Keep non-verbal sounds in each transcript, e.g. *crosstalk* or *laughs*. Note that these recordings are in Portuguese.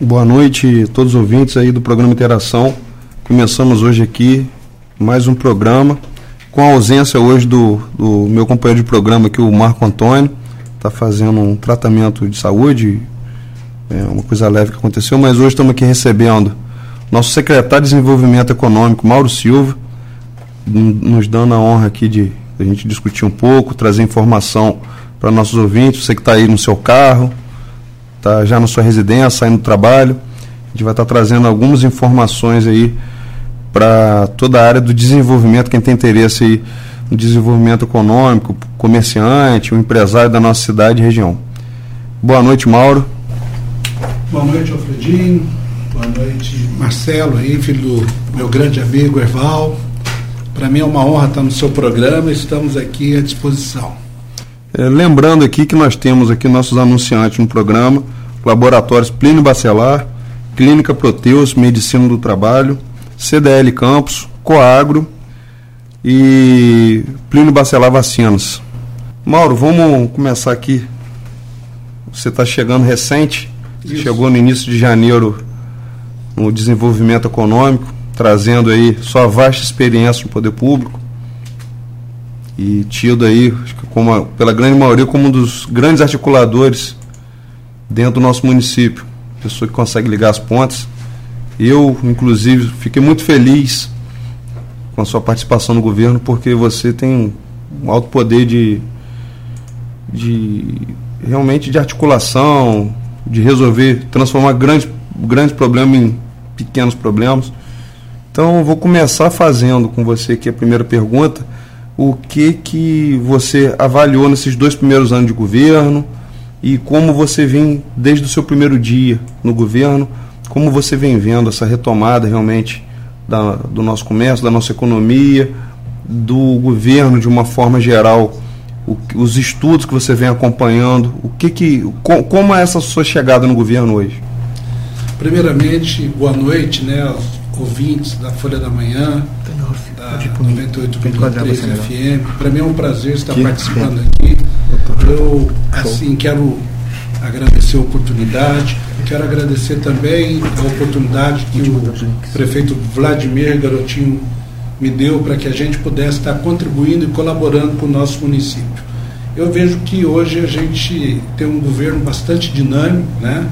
Boa noite todos os ouvintes aí do programa Interação. Começamos hoje aqui mais um programa com a ausência hoje do, do meu companheiro de programa aqui, o Marco Antônio. Está fazendo um tratamento de saúde, é uma coisa leve que aconteceu, mas hoje estamos aqui recebendo nosso secretário de Desenvolvimento Econômico, Mauro Silva, nos dando a honra aqui de a gente discutir um pouco, trazer informação para nossos ouvintes, você que está aí no seu carro, está já na sua residência, saindo do trabalho. A gente vai estar tá trazendo algumas informações aí para toda a área do desenvolvimento, quem tem interesse aí no desenvolvimento econômico, comerciante, o empresário da nossa cidade e região. Boa noite, Mauro. Boa noite, Alfredinho. Boa noite, Marcelo aí, filho do meu grande amigo Erval. Para mim é uma honra estar no seu programa, estamos aqui à disposição. É, lembrando aqui que nós temos aqui nossos anunciantes no programa, Laboratórios Plínio Bacelar, Clínica Proteus, Medicina do Trabalho, CDL Campos, Coagro e Plínio Bacelar Vacinas. Mauro, vamos começar aqui. Você está chegando recente, Isso. chegou no início de janeiro no desenvolvimento econômico trazendo aí sua vasta experiência no poder público e tido aí, como, pela grande maioria, como um dos grandes articuladores dentro do nosso município. Pessoa que consegue ligar as pontas. Eu, inclusive, fiquei muito feliz com a sua participação no governo, porque você tem um alto poder de, de realmente de articulação, de resolver, transformar grandes, grandes problemas em pequenos problemas. Então, vou começar fazendo com você aqui a primeira pergunta. O que que você avaliou nesses dois primeiros anos de governo e como você vem desde o seu primeiro dia no governo, como você vem vendo essa retomada realmente da, do nosso comércio, da nossa economia, do governo de uma forma geral, o, os estudos que você vem acompanhando, o que que, com, como é essa sua chegada no governo hoje? Primeiramente, boa noite, né, ouvintes da Folha da Manhã, da 98.3 FM. Para mim é um prazer estar participando aqui. Eu, assim, quero agradecer a oportunidade. Quero agradecer também a oportunidade que o prefeito Vladimir Garotinho me deu para que a gente pudesse estar contribuindo e colaborando com o nosso município. Eu vejo que hoje a gente tem um governo bastante dinâmico, né?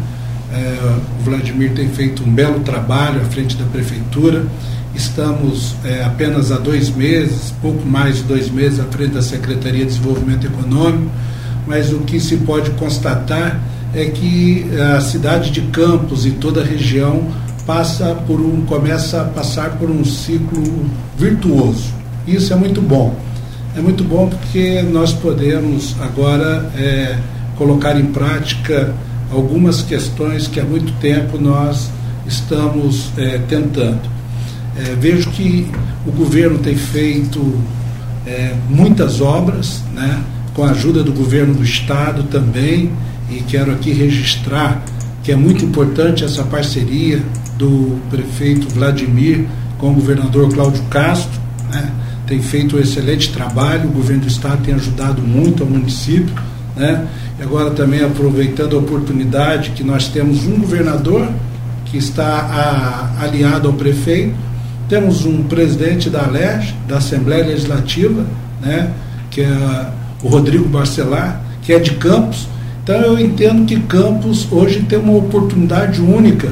É, o Vladimir tem feito um belo trabalho à frente da prefeitura. Estamos é, apenas há dois meses, pouco mais de dois meses, à frente da Secretaria de Desenvolvimento Econômico, mas o que se pode constatar é que a cidade de Campos e toda a região passa por um, começa a passar por um ciclo virtuoso. Isso é muito bom. É muito bom porque nós podemos agora é, colocar em prática algumas questões que há muito tempo nós estamos é, tentando. É, vejo que o governo tem feito é, muitas obras, né, com a ajuda do governo do Estado também, e quero aqui registrar que é muito importante essa parceria do prefeito Vladimir com o governador Cláudio Castro. Né, tem feito um excelente trabalho, o governo do Estado tem ajudado muito ao município. Né, e agora também aproveitando a oportunidade que nós temos um governador que está a, aliado ao prefeito, temos um presidente da ALERJ, da Assembleia Legislativa, né, que é o Rodrigo Barcelar, que é de Campos. Então eu entendo que Campos hoje tem uma oportunidade única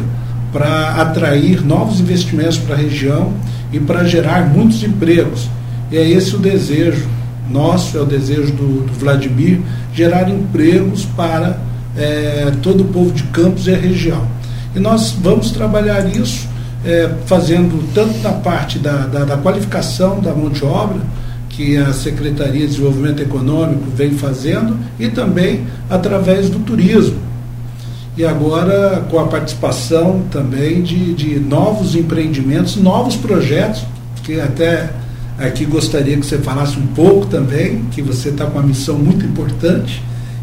para atrair novos investimentos para a região e para gerar muitos empregos. E é esse o desejo nosso, é o desejo do, do Vladimir, gerar empregos para é, todo o povo de Campos e a região. E nós vamos trabalhar isso é, fazendo tanto na parte da, da, da, qualificação da mão de obra, que a Secretaria de Desenvolvimento Econômico vem fazendo, e também através do turismo. E agora com a participação também de, de novos empreendimentos, novos projetos, que até Aqui gostaria que você falasse um pouco também, que você está com uma missão muito importante.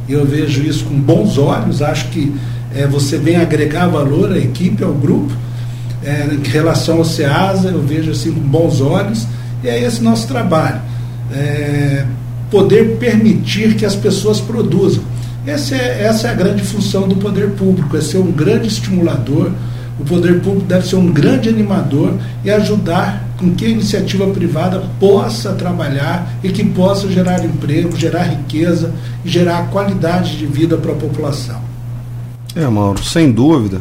Eu vejo isso com bons olhos, acho que é, você vem agregar valor à equipe, ao grupo. É, em relação ao SEASA, eu vejo assim com bons olhos, e é esse nosso trabalho. É, poder permitir que as pessoas produzam. Essa é, essa é a grande função do poder público, é ser um grande estimulador. O poder público deve ser um grande animador e ajudar com que a iniciativa privada possa trabalhar e que possa gerar emprego, gerar riqueza e gerar qualidade de vida para a população. É, Mauro, sem dúvida,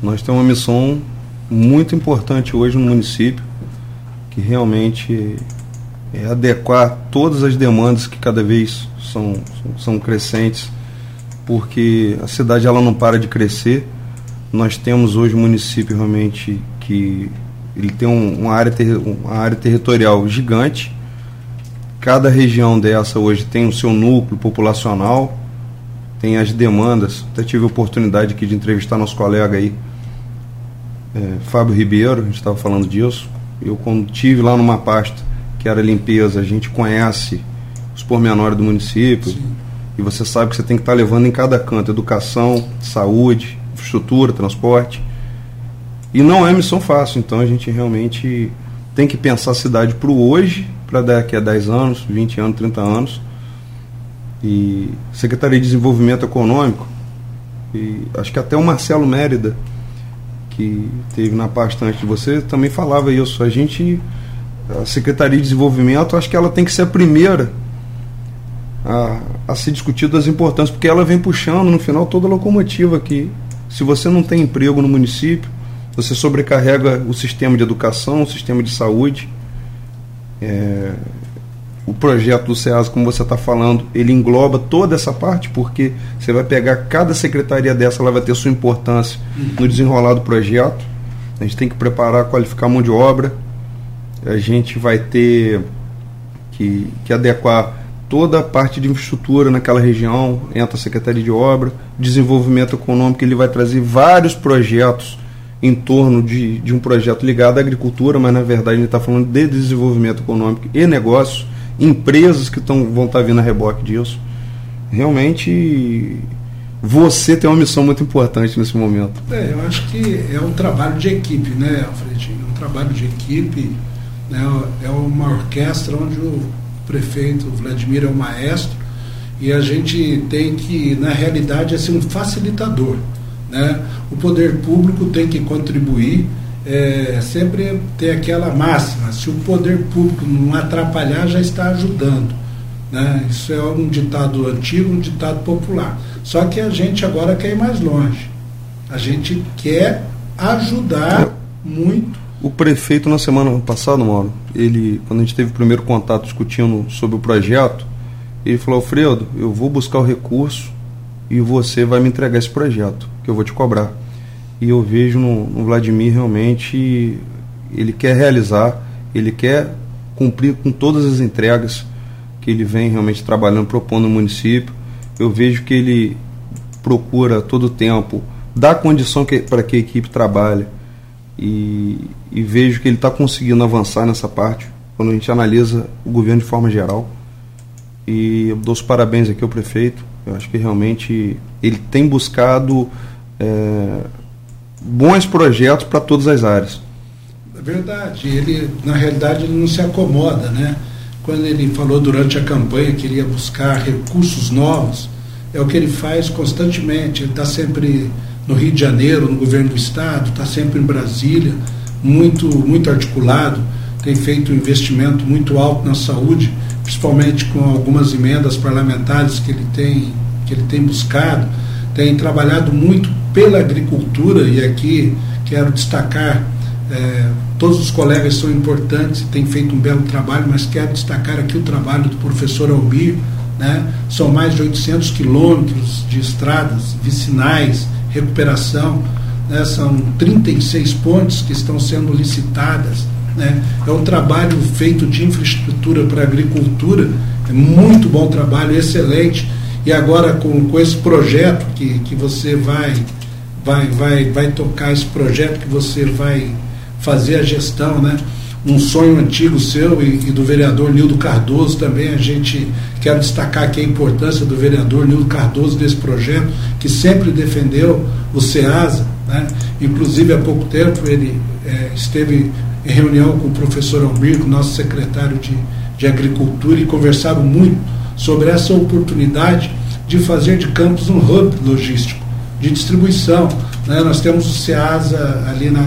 nós temos uma missão muito importante hoje no município, que realmente é adequar todas as demandas que cada vez são, são crescentes, porque a cidade ela não para de crescer. Nós temos hoje um município realmente que ele tem um, uma, área ter, uma área territorial gigante. Cada região dessa hoje tem o seu núcleo populacional, tem as demandas. Até tive a oportunidade aqui de entrevistar nosso colega aí, é, Fábio Ribeiro, a gente estava falando disso. Eu, quando tive lá numa pasta que era limpeza, a gente conhece os pormenores do município Sim. e você sabe que você tem que estar tá levando em cada canto educação, saúde, infraestrutura, transporte. E não é missão fácil, então a gente realmente tem que pensar a cidade para o hoje, para daqui a 10 anos, 20 anos, 30 anos. E Secretaria de Desenvolvimento Econômico, e acho que até o Marcelo Mérida, que teve na pasta antes de você, também falava isso. A gente a Secretaria de Desenvolvimento, acho que ela tem que ser a primeira a, a ser discutida as importâncias, porque ela vem puxando no final toda a locomotiva aqui. Se você não tem emprego no município, você sobrecarrega o sistema de educação, o sistema de saúde. É, o projeto do SEAS, como você está falando, ele engloba toda essa parte, porque você vai pegar cada secretaria dessa, ela vai ter sua importância no desenrolar do projeto. A gente tem que preparar, qualificar a mão de obra, a gente vai ter que, que adequar toda a parte de infraestrutura naquela região, entra a Secretaria de Obra, desenvolvimento econômico, ele vai trazer vários projetos em torno de, de um projeto ligado à agricultura, mas na verdade ele está falando de desenvolvimento econômico e negócios, empresas que tão, vão estar tá vindo a reboque disso. Realmente você tem uma missão muito importante nesse momento. É, eu acho que é um trabalho de equipe, né, Alfred? É um trabalho de equipe né? É uma orquestra onde o prefeito Vladimir é o maestro e a gente tem que, na realidade, é ser um facilitador. Né? O poder público tem que contribuir, é, sempre ter aquela máxima: se o poder público não atrapalhar, já está ajudando. Né? Isso é um ditado antigo, um ditado popular. Só que a gente agora quer ir mais longe. A gente quer ajudar muito o prefeito, na semana passada, Mauro, ele, quando a gente teve o primeiro contato discutindo sobre o projeto, ele falou: Alfredo, eu vou buscar o recurso e você vai me entregar esse projeto, que eu vou te cobrar. E eu vejo no, no Vladimir realmente ele quer realizar, ele quer cumprir com todas as entregas que ele vem realmente trabalhando, propondo no município. Eu vejo que ele procura todo o tempo dar condição para que a equipe trabalhe e, e vejo que ele está conseguindo avançar nessa parte quando a gente analisa o governo de forma geral. E eu dou os parabéns aqui ao prefeito. Eu acho que realmente ele tem buscado é, bons projetos para todas as áreas. É verdade. Ele, na realidade, ele não se acomoda, né? Quando ele falou durante a campanha que ele ia buscar recursos novos, é o que ele faz constantemente. Ele está sempre no Rio de Janeiro, no governo do estado, está sempre em Brasília, muito, muito articulado, tem feito um investimento muito alto na saúde, principalmente com algumas emendas parlamentares que ele tem, que ele tem buscado, tem trabalhado muito pela agricultura, e aqui quero destacar, é, todos os colegas são importantes, têm feito um belo trabalho, mas quero destacar aqui o trabalho do professor Albir, né? são mais de 800 quilômetros de estradas vicinais, recuperação, né, são 36 pontes que estão sendo licitadas. Né, é um trabalho feito de infraestrutura para agricultura, é muito bom trabalho, excelente. E agora com, com esse projeto que, que você vai, vai, vai, vai tocar, esse projeto que você vai fazer a gestão, né? um sonho antigo seu e, e, do vereador Nildo Cardoso também. A gente quer destacar aqui a importância do vereador Nildo Cardoso desse projeto, que sempre defendeu o SEASA. Né? Inclusive, há pouco tempo, ele é, esteve reunião com o professor Almir, nosso secretário de, de Agricultura, e conversaram muito sobre essa oportunidade de fazer de Campos um hub logístico, de distribuição. Né? Nós temos o SEASA ali na,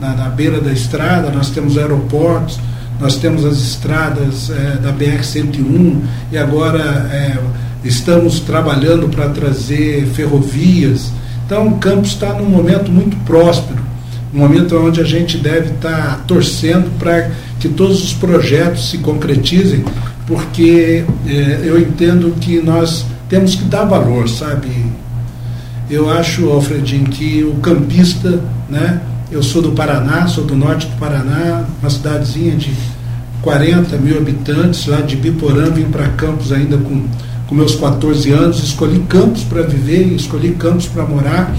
na, na, beira da estrada, nós temos aeroportos, nós temos as estradas é, da BR-101 e agora é, estamos trabalhando para trazer ferrovias. Então, o Campos está num momento muito próspero, um momento onde a gente deve estar tá torcendo para que todos os projetos se concretizem, porque é, eu entendo que nós temos que dar valor, sabe? Eu acho, Alfredinho, que o campista, né? Eu sou do Paraná, sou do norte do Paraná, uma cidadezinha de 40 mil habitantes, lá de Biporã, vim para Campos ainda com com meus 14 anos, escolhi Campos para viver, escolhi Campos para morar.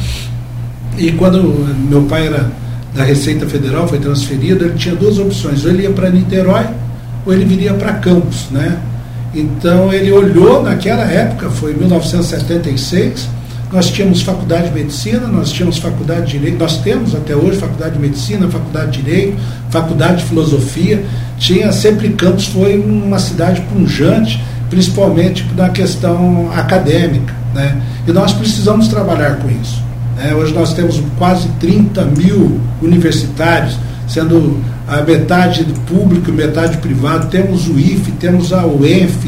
E quando meu pai era da Receita Federal, foi transferido, ele tinha duas opções, ou ele ia para Niterói ou ele viria para Campos, né? Então ele olhou naquela época, foi 1976, nós tínhamos faculdade de medicina, nós tínhamos faculdade de direito, nós temos até hoje faculdade de medicina, faculdade de direito, faculdade de filosofia, tinha sempre Campos foi uma cidade punjante principalmente na questão acadêmica. Né? E nós precisamos trabalhar com isso. Né? Hoje nós temos quase 30 mil universitários, sendo a metade público metade privado. Temos o IFE, temos a UENF,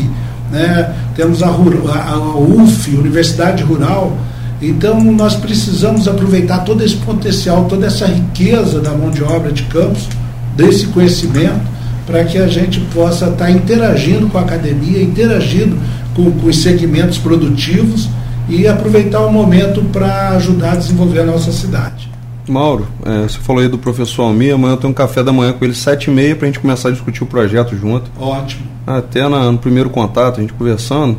né? temos a, a, a UF, Universidade Rural. Então nós precisamos aproveitar todo esse potencial, toda essa riqueza da mão de obra de campos, desse conhecimento, para que a gente possa estar tá interagindo com a academia, interagindo com, com os segmentos produtivos e aproveitar o momento para ajudar a desenvolver a nossa cidade. Mauro, é, você falou aí do professor Almir, amanhã eu tenho um café da manhã com ele, sete e meia, para a gente começar a discutir o projeto junto. Ótimo. Até na, no primeiro contato, a gente conversando,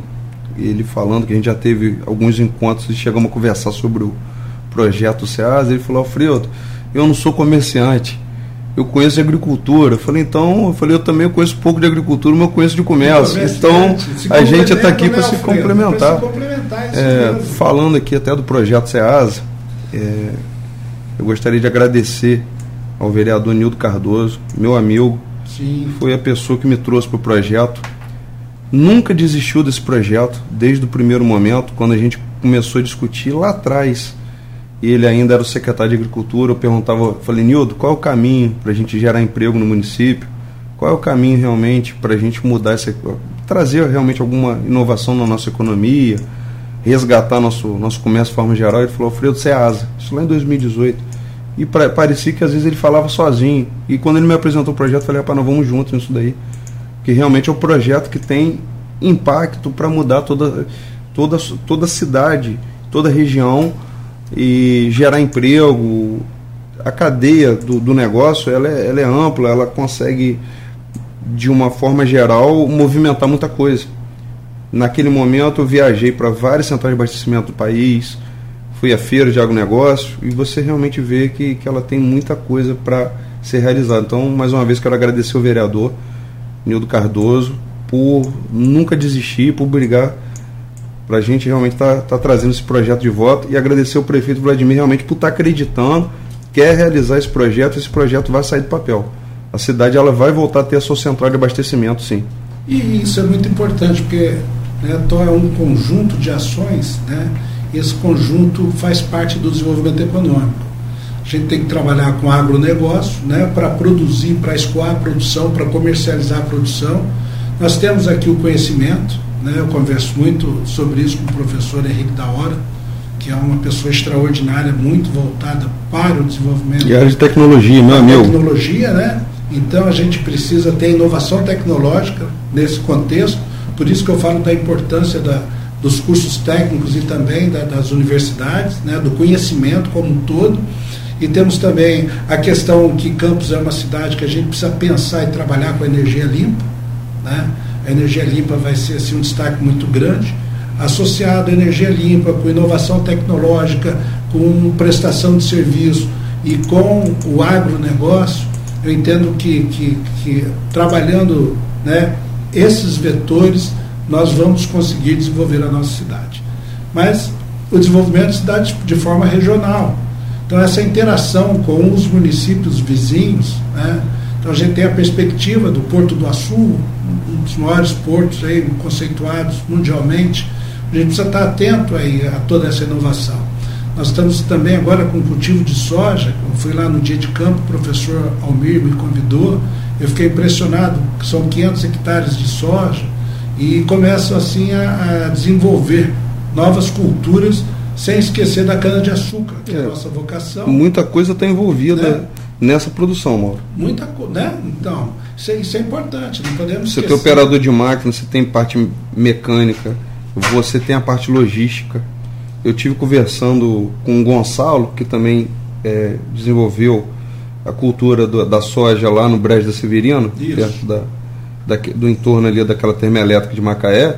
ele falando que a gente já teve alguns encontros e chegamos a conversar sobre o projeto SEAS, ele falou, Alfredo, eu não sou comerciante, eu conheço de agricultura. Eu falei, então, eu falei, eu também conheço pouco de agricultura, mas eu conheço de comércio. Então, a gente está aqui para se complementar. É, falando aqui até do projeto SEASA, é, eu gostaria de agradecer ao vereador Nildo Cardoso, meu amigo. Sim. Foi a pessoa que me trouxe para o projeto. Nunca desistiu desse projeto, desde o primeiro momento, quando a gente começou a discutir lá atrás ele ainda era o secretário de Agricultura, eu perguntava, falei, Nildo, qual é o caminho para a gente gerar emprego no município? Qual é o caminho realmente para a gente mudar essa. trazer realmente alguma inovação na nossa economia, resgatar nosso, nosso comércio de forma geral? Ele falou, Alfredo, você é asa. Isso lá em 2018. E pra, parecia que às vezes ele falava sozinho. E quando ele me apresentou o projeto, eu falei, rapaz, nós vamos juntos nisso daí. Porque realmente é um projeto que tem impacto para mudar toda, toda, toda a cidade, toda a região e gerar emprego. A cadeia do, do negócio ela é, ela é ampla, ela consegue, de uma forma geral, movimentar muita coisa. Naquele momento eu viajei para várias centrais de abastecimento do país, fui à feira de agronegócio e você realmente vê que, que ela tem muita coisa para ser realizada. Então, mais uma vez, quero agradecer o vereador Nildo Cardoso por nunca desistir, por brigar para a gente realmente estar tá, tá trazendo esse projeto de voto e agradecer ao prefeito Vladimir realmente por estar tá acreditando, quer realizar esse projeto, esse projeto vai sair do papel. A cidade ela vai voltar a ter a sua central de abastecimento, sim. E isso é muito importante, porque né, é um conjunto de ações, né, esse conjunto faz parte do desenvolvimento econômico. A gente tem que trabalhar com agronegócio né, para produzir, para escoar a produção, para comercializar a produção. Nós temos aqui o conhecimento, né? Eu converso muito sobre isso com o professor Henrique da Hora, que é uma pessoa extraordinária, muito voltada para o desenvolvimento. E área de tecnologia, meu amigo. Tecnologia, né? Então a gente precisa ter inovação tecnológica nesse contexto, por isso que eu falo da importância da, dos cursos técnicos e também da, das universidades, né, do conhecimento como um todo. E temos também a questão que Campos é uma cidade que a gente precisa pensar e trabalhar com energia limpa. Né? A energia limpa vai ser assim, um destaque muito grande, associado à energia limpa, com inovação tecnológica, com prestação de serviço e com o agronegócio, eu entendo que, que, que trabalhando né, esses vetores, nós vamos conseguir desenvolver a nossa cidade. Mas o desenvolvimento de cidade de forma regional. Então, essa interação com os municípios vizinhos, né, Então a gente tem a perspectiva do Porto do Açu, um dos maiores portos aí conceituados mundialmente. A gente precisa estar atento aí a toda essa inovação. Nós estamos também agora com cultivo de soja. Eu fui lá no dia de campo, o professor Almir me convidou. Eu fiquei impressionado, que são 500 hectares de soja e começam assim a, a desenvolver novas culturas sem esquecer da cana-de-açúcar, que é, é a nossa vocação. Muita coisa está envolvida né? Nessa produção, Mauro. Muita coisa, né? Então, isso é, isso é, importante, não podemos Você esquecer. tem operador de máquina, você tem parte mecânica, você tem a parte logística. Eu tive conversando com o Gonçalo, que também é, desenvolveu a cultura do, da soja lá no Brejo da Severino, isso. perto da, da, do entorno ali daquela termoelétrica de Macaé,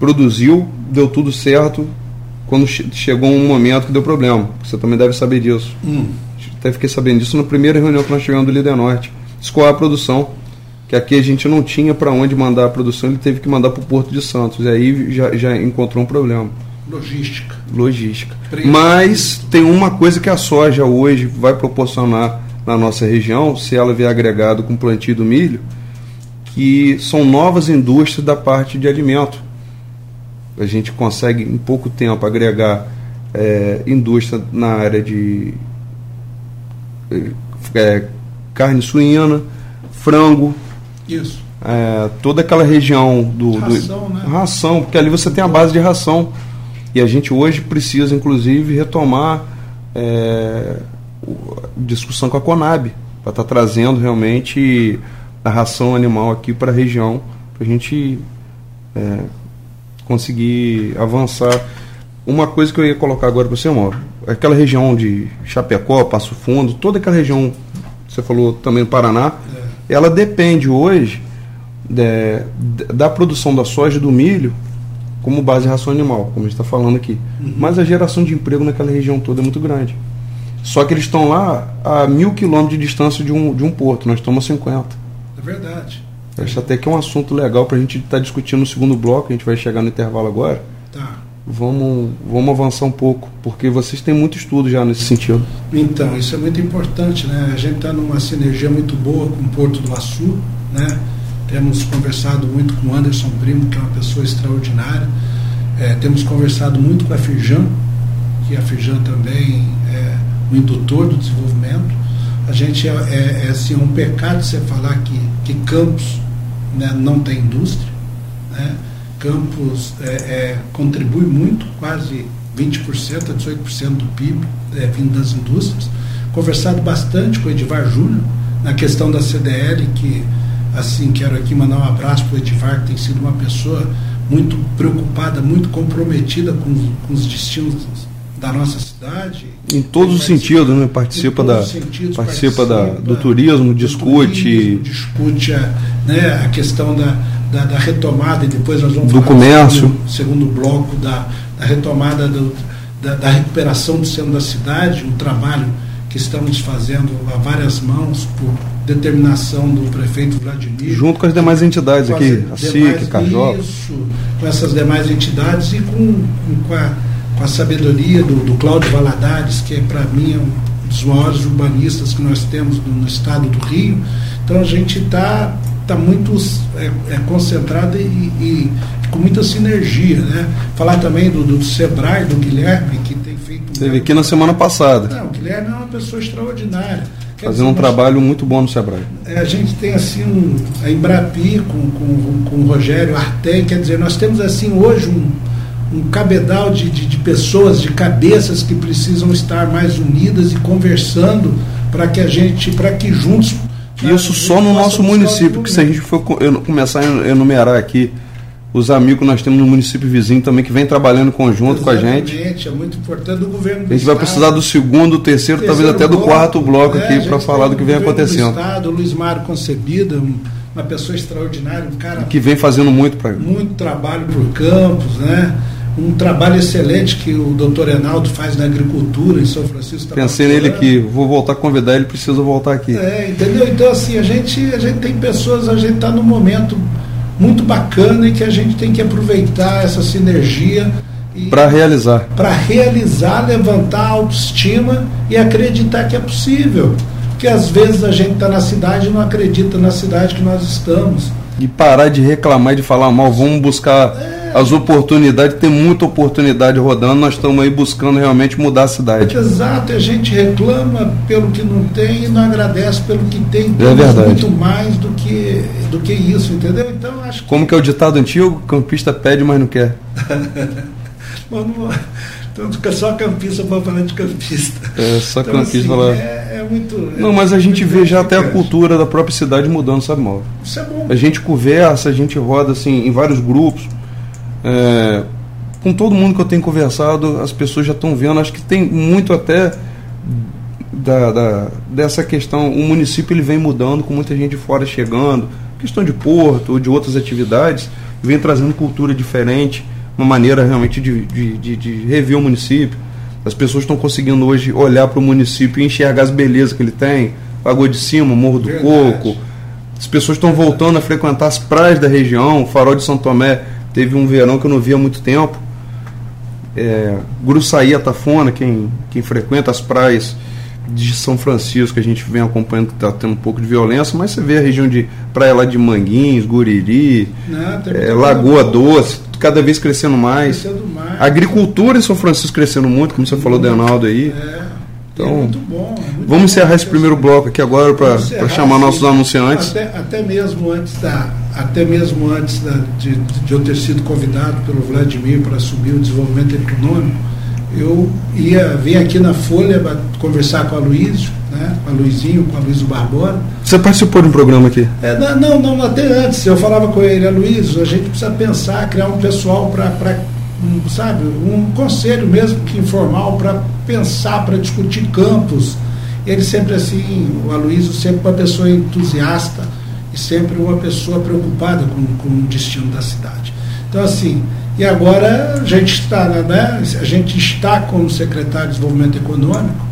produziu, deu tudo certo, quando chegou um momento que deu problema. Você também deve saber disso. Hum. Até fiquei sabendo disso na primeira reunião que nós tivemos do Líder Norte. Escoar a produção, que aqui a gente não tinha para onde mandar a produção, ele teve que mandar para o Porto de Santos. E aí já, já encontrou um problema. Logística. Logística. Preço. Mas tem uma coisa que a soja hoje vai proporcionar na nossa região, se ela vier agregado com o plantio do milho, que são novas indústrias da parte de alimento a gente consegue em pouco tempo agregar é, indústria na área de é, carne suína, frango. Isso. É, toda aquela região do. Ração, do, né? Ração, porque ali você tem a base de ração. E a gente hoje precisa, inclusive, retomar é, discussão com a Conab, para estar tá trazendo realmente a ração animal aqui para a região, para a gente é, conseguir avançar. Uma coisa que eu ia colocar agora para você, Mauro, aquela região de Chapecó, Passo Fundo, toda aquela região, você falou também do Paraná, é. ela depende hoje de, da produção da soja e do milho como base de ração animal, como a gente está falando aqui. Uhum. Mas a geração de emprego naquela região toda é muito grande. Só que eles estão lá a mil quilômetros de distância de um, de um porto, nós estamos a 50. É verdade. Acho até que é um assunto legal para a gente estar tá discutindo no segundo bloco, a gente vai chegar no intervalo agora. Tá. Vamos, vamos avançar um pouco, porque vocês têm muito estudo já nesse sentido. Então, isso é muito importante, né? A gente está numa sinergia muito boa com o Porto do Açu, né? Temos conversado muito com o Anderson Primo, que é uma pessoa extraordinária. É, temos conversado muito com a Firjan, que a Firjan também é um indutor do desenvolvimento. A gente é, é, é assim, um pecado você falar que, que Campos né, não tem indústria. Né? Campos é, é, contribui muito, quase 20% a 18% do PIB é, vindo das indústrias. Conversado bastante com o Edivar Júnior na questão da CDL, que assim quero aqui mandar um abraço para o Edivar, que tem sido uma pessoa muito preocupada, muito comprometida com, com os destinos da nossa cidade. Em todos os sentidos, né? Participa, da, sentidos, participa, participa da, do turismo, do discute. Turismo, discute a, né, a questão da, da, da, retomada, e depois nós vamos do falar comércio. No segundo bloco da, da retomada do, da, da, recuperação do centro da cidade, um trabalho que estamos fazendo a várias mãos por determinação do prefeito Vladimir. Junto com as demais entidades aqui, a SIC, Cajó. Isso, com essas demais entidades e com, com a com a sabedoria do, do Cláudio Valadares, que é para mim é um dos maiores urbanistas que nós temos no, no estado do Rio. Então a gente está tá muito é, é concentrado e, e, com muita sinergia. Né? Falar também do, do Sebrae, do Guilherme, que tem feito. Teve aqui na semana passada. Não, o Guilherme é uma pessoa extraordinária. Quer Fazendo dizer, um trabalho muito bom no Sebrae. É, a gente tem assim um, a Embrapi com, com, com o Rogério Artem, quer dizer, nós temos assim hoje um um cabedal de, de, de, pessoas, de cabeças que precisam estar mais unidas e conversando para que a gente, para que juntos. Isso só no nosso município, que se a gente for começar a enumerar aqui os amigos que nós temos no município vizinho também que vem trabalhando conjunto Exatamente, com a gente. é muito importante o governo do A gente vai precisar do segundo, terceiro, terceiro talvez até do quarto bloco é, aqui para falar do que vem acontecendo. Do Estado, Luiz Mário Concebida, uma pessoa extraordinária, um cara que vem fazendo muito para muito trabalho por campos, né? Um trabalho excelente que o doutor Enaldo faz na agricultura em São Francisco. Tá Pensei nele aqui, vou voltar a convidar ele, precisa voltar aqui. É, entendeu? Então, assim, a gente, a gente tem pessoas, a gente está num momento muito bacana e que a gente tem que aproveitar essa sinergia. Para realizar. Para realizar, levantar a autoestima e acreditar que é possível. Porque às vezes a gente está na cidade e não acredita na cidade que nós estamos. E parar de reclamar e de falar mal, vamos buscar é. As oportunidades, tem muita oportunidade rodando, nós estamos aí buscando realmente mudar a cidade. Exato, a gente reclama pelo que não tem e não agradece pelo que tem. É verdade. muito mais do que, do que isso, entendeu? Então acho que... Como que é o ditado antigo? Campista pede, mas não quer. *laughs* Mano, então fica só campista para falar de campista. É, só então, campista assim, lá. É, é muito. Não, mas a gente vê já até a cultura da própria cidade mudando, sabe, Mauro? Isso é bom. A gente conversa, a gente roda assim em vários grupos. É, com todo mundo que eu tenho conversado, as pessoas já estão vendo, acho que tem muito até da, da, dessa questão. O município ele vem mudando, com muita gente de fora chegando, questão de porto ou de outras atividades, vem trazendo cultura diferente uma maneira realmente de, de, de, de rever o município. As pessoas estão conseguindo hoje olhar para o município e enxergar as belezas que ele tem, Lagoa de Cima, Morro do Verdade. Coco. As pessoas estão voltando a frequentar as praias da região. O Farol de São Tomé teve um verão que eu não via há muito tempo. É, Gruçaí, Atafona, quem, quem frequenta as praias de São Francisco, que a gente vem acompanhando que está tendo um pouco de violência, mas você vê a região de praia lá de Manguins, Guriri, Não, é, Lagoa Doce, cada vez crescendo mais. crescendo mais. A agricultura em São Francisco crescendo muito, como você falou, Denaldo aí. É. Então, é muito bom, é muito vamos encerrar esse primeiro bloco aqui agora para chamar nossos anunciantes. Até, até, mesmo antes da, até mesmo antes da, de, de eu ter sido convidado pelo Vladimir para assumir o desenvolvimento econômico, eu ia vir aqui na Folha conversar com a Luísio, né, com a Luizinho, com a Luísio Barbosa. Você participou de um programa aqui? É, não, não, até antes. Eu falava com ele, a Luísio, a gente precisa pensar, criar um pessoal para, um, sabe, um conselho mesmo que informal para pensar, para discutir campos. Ele sempre assim, o Aloysio sempre uma pessoa entusiasta e sempre uma pessoa preocupada com, com o destino da cidade. Então assim, e agora a gente está, né, a gente está como secretário de Desenvolvimento Econômico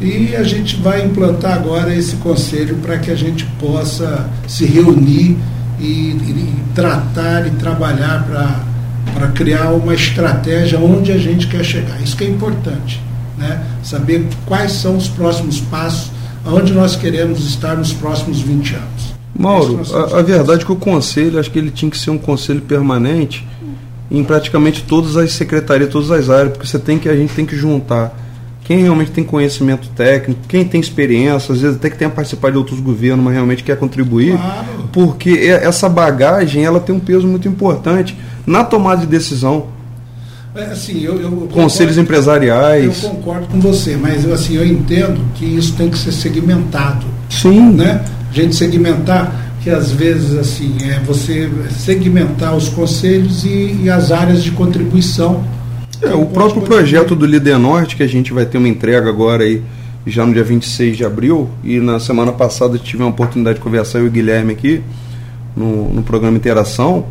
e a gente vai implantar agora esse conselho para que a gente possa se reunir e, e tratar e trabalhar para criar uma estratégia onde a gente quer chegar. Isso que é importante, né? saber quais são os próximos passos, aonde nós queremos estar nos próximos 20 anos. Mauro, a, a verdade é que o conselho, acho que ele tinha que ser um conselho permanente em praticamente todas as secretarias, todas as áreas, porque você tem que a gente tem que juntar quem realmente tem conhecimento técnico, quem tem experiência, às vezes até que tenha participado de outros governos, mas realmente quer contribuir, claro. porque essa bagagem ela tem um peso muito importante na tomada de decisão. É, assim, eu, eu Conselhos empresariais. Eu concordo com você, mas eu, assim, eu entendo que isso tem que ser segmentado. Sim. Né? Gente segmentar que às vezes assim é você segmentar os conselhos e, e as áreas de contribuição. É, o próprio projeto do Líder Norte, que a gente vai ter uma entrega agora aí, já no dia 26 de abril, e na semana passada tive a oportunidade de conversar eu e o Guilherme aqui, no, no programa Interação,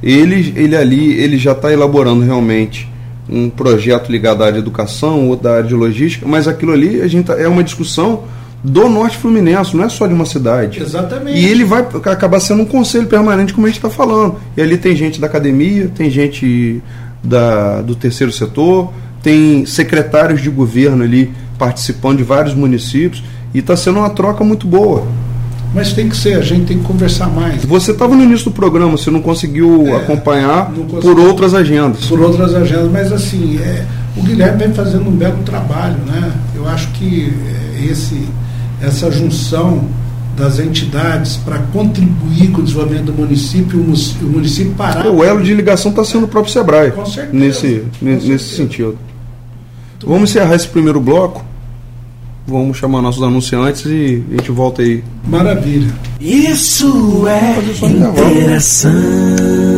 ele, ele ali ele já está elaborando realmente um projeto ligado à área de educação ou da área de logística, mas aquilo ali a gente tá, é uma discussão do Norte Fluminense, não é só de uma cidade. Exatamente. E ele vai acabar sendo um conselho permanente, como a gente está falando. E ali tem gente da academia, tem gente da, do terceiro setor, tem secretários de governo ali participando de vários municípios, e está sendo uma troca muito boa. Mas tem que ser, a gente tem que conversar mais. Você estava no início do programa, você não conseguiu é, acompanhar não por outras agendas. Por outras agendas, mas assim, é, o Guilherme vem fazendo um belo trabalho, né? Eu acho que é, esse essa junção das entidades para contribuir com o desenvolvimento do município, o município parar. O elo de ligação está sendo o próprio Sebrae. Com certeza. Nesse, com nesse certeza. sentido. Muito Vamos encerrar esse primeiro bloco. Vamos chamar nossos anunciantes e a gente volta aí. Maravilha. Isso é interessante.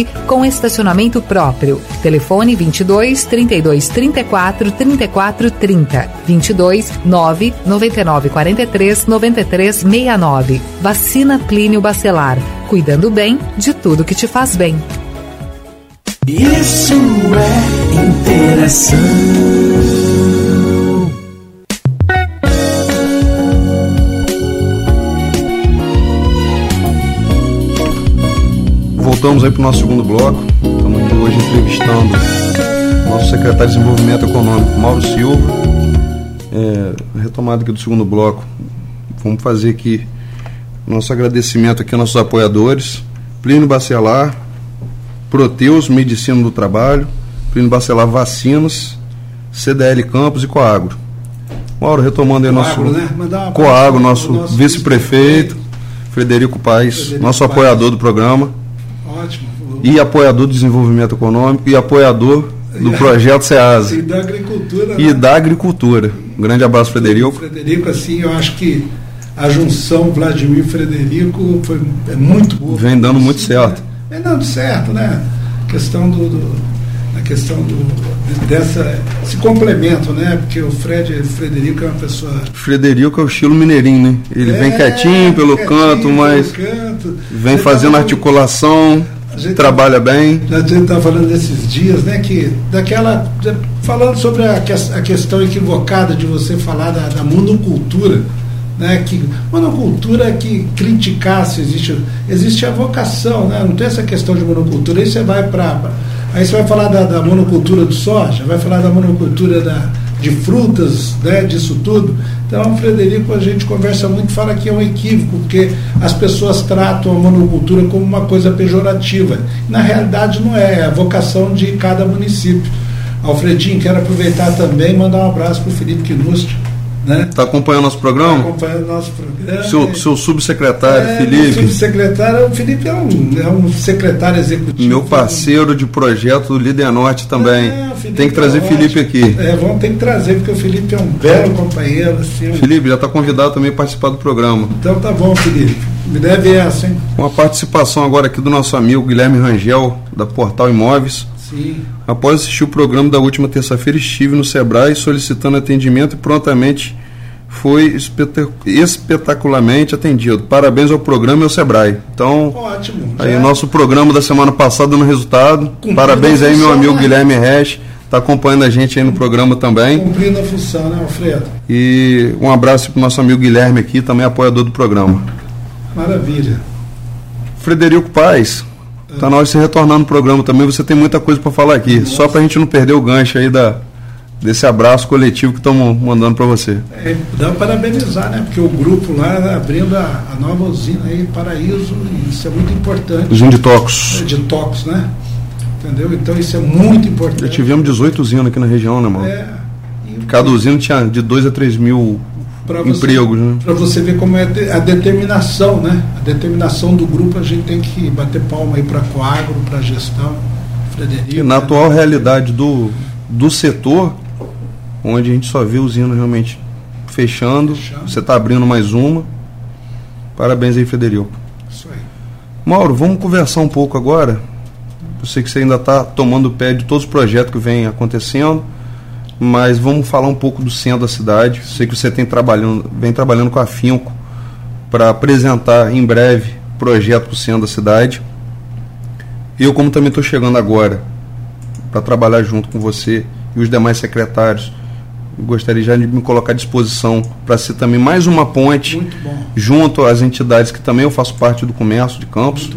com estacionamento próprio. Telefone 22 32 34 34 30 22 9 99 43 93 69. Vacina Plínio Bacelar. Cuidando bem de tudo que te faz bem. Isso é interação. Voltamos aí para o nosso segundo bloco. Estamos aqui hoje entrevistando nosso secretário de Desenvolvimento Econômico, Mauro Silva. É, retomada aqui do segundo bloco. Vamos fazer aqui nosso agradecimento aqui aos nossos apoiadores. Plínio Bacelar, Proteus Medicina do Trabalho, Plínio Bacelar Vacinas, CDL Campos e Coagro. Mauro, retomando aí nosso Coagro, né? Coagro nosso, nosso vice-prefeito, Frederico Paes, Frederico nosso Paes. apoiador do programa. Ótimo. E apoiador do desenvolvimento econômico e apoiador do projeto SEASA. *laughs* E da agricultura. E né? da agricultura. Um grande abraço, Frederico. Frederico, assim, eu acho que a junção Vladimir e Frederico foi, é muito boa. Vem dando muito certo. Né? Vem dando certo, né? A questão do, do questão do, dessa esse complemento, né? Porque o Fred, o Frederico é uma pessoa. Frederico é o estilo mineirinho, né? Ele é, vem quietinho pelo quietinho canto, mas canto. vem fazendo articulação, trabalha bem. A gente está falando desses dias, né? Que daquela falando sobre a, a questão equivocada de você falar da, da monocultura. Né, que monocultura que criticar se existe existe a vocação né, não tem essa questão de monocultura aí você vai para Aí você vai falar da, da monocultura do soja, vai falar da monocultura da, de frutas, né, disso tudo. Então, Frederico, a gente conversa muito, fala que é um equívoco, porque as pessoas tratam a monocultura como uma coisa pejorativa. Na realidade, não é, é a vocação de cada município. Alfredinho, quero aproveitar também e mandar um abraço para o Felipe Quinust, né? Está acompanhando nosso programa? Está acompanhando nosso programa. Seu, seu subsecretário, é, Felipe. subsecretário, o Felipe é um, é um secretário executivo. Meu parceiro de projeto do Líder Norte também. É, tem que trazer é Felipe aqui. É, vamos ter que trazer, porque o Felipe é um belo companheiro. Assim, Felipe, já está convidado também a participar do programa. Então tá bom, Felipe. Me deve essa, hein? Com a participação agora aqui do nosso amigo Guilherme Rangel, da Portal Imóveis. Sim. Após assistir o programa da última terça-feira, estive no Sebrae solicitando atendimento e prontamente foi espetacularmente atendido. Parabéns ao programa e ao Sebrae. Então, Ótimo. Aí, o nosso programa da semana passada no resultado. Cumprindo Parabéns aí, meu amigo né? Guilherme Resch. Está acompanhando a gente aí no programa também. Cumprindo a função, né, Alfredo? E um abraço para o nosso amigo Guilherme aqui, também apoiador do programa. Maravilha. Frederico Paz, Está na hora de você retornar no programa também. Você tem muita coisa para falar aqui. Nossa. Só para a gente não perder o gancho aí da, desse abraço coletivo que estamos mandando para você. É, dá para parabenizar, né? Porque o grupo lá tá abrindo a, a, nova usina aí, Paraíso, e isso é muito importante. Usina de tocos. É, de tocos, né? Entendeu? Então isso é muito importante. Já tivemos 18 usinas aqui na região, né, mano? É. Cada usina tinha de 2 a 3 mil empregos, né? Para você ver como é a determinação, né? A determinação do grupo, a gente tem que bater palma aí para a Coagro, para a gestão, Frederico. E na né? atual realidade do, do setor, onde a gente só vê usina realmente fechando, fechando. você está abrindo mais uma. Parabéns aí, Frederico. Isso aí. Mauro, vamos conversar um pouco agora. Eu sei que você ainda está tomando pé de todos os projetos que vêm acontecendo mas vamos falar um pouco do centro da cidade. Sei que você tem trabalhando, vem trabalhando com a Finco para apresentar em breve projeto para o centro da cidade. Eu, como também estou chegando agora para trabalhar junto com você e os demais secretários, gostaria já de me colocar à disposição para ser também mais uma ponte junto às entidades que também eu faço parte do comércio de Campos.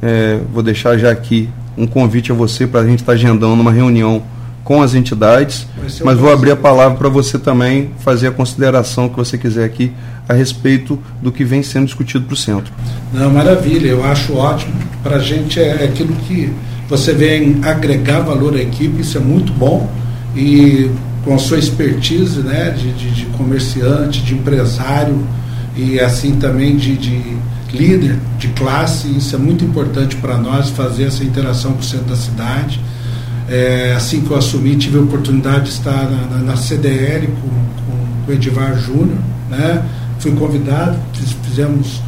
É, vou deixar já aqui um convite a você para a gente estar tá agendando uma reunião com as entidades, mas vou abrir a palavra para você também fazer a consideração que você quiser aqui a respeito do que vem sendo discutido para o centro. Não, maravilha, eu acho ótimo. Para a gente é aquilo que você vem agregar valor à equipe, isso é muito bom. E com a sua expertise né, de, de, de comerciante, de empresário e assim também de, de líder de classe, isso é muito importante para nós fazer essa interação com o centro da cidade. É, assim que eu assumi, tive a oportunidade de estar na, na, na CDL com, com, o Edivar Júnior, né? fui convidado, fiz, fizemos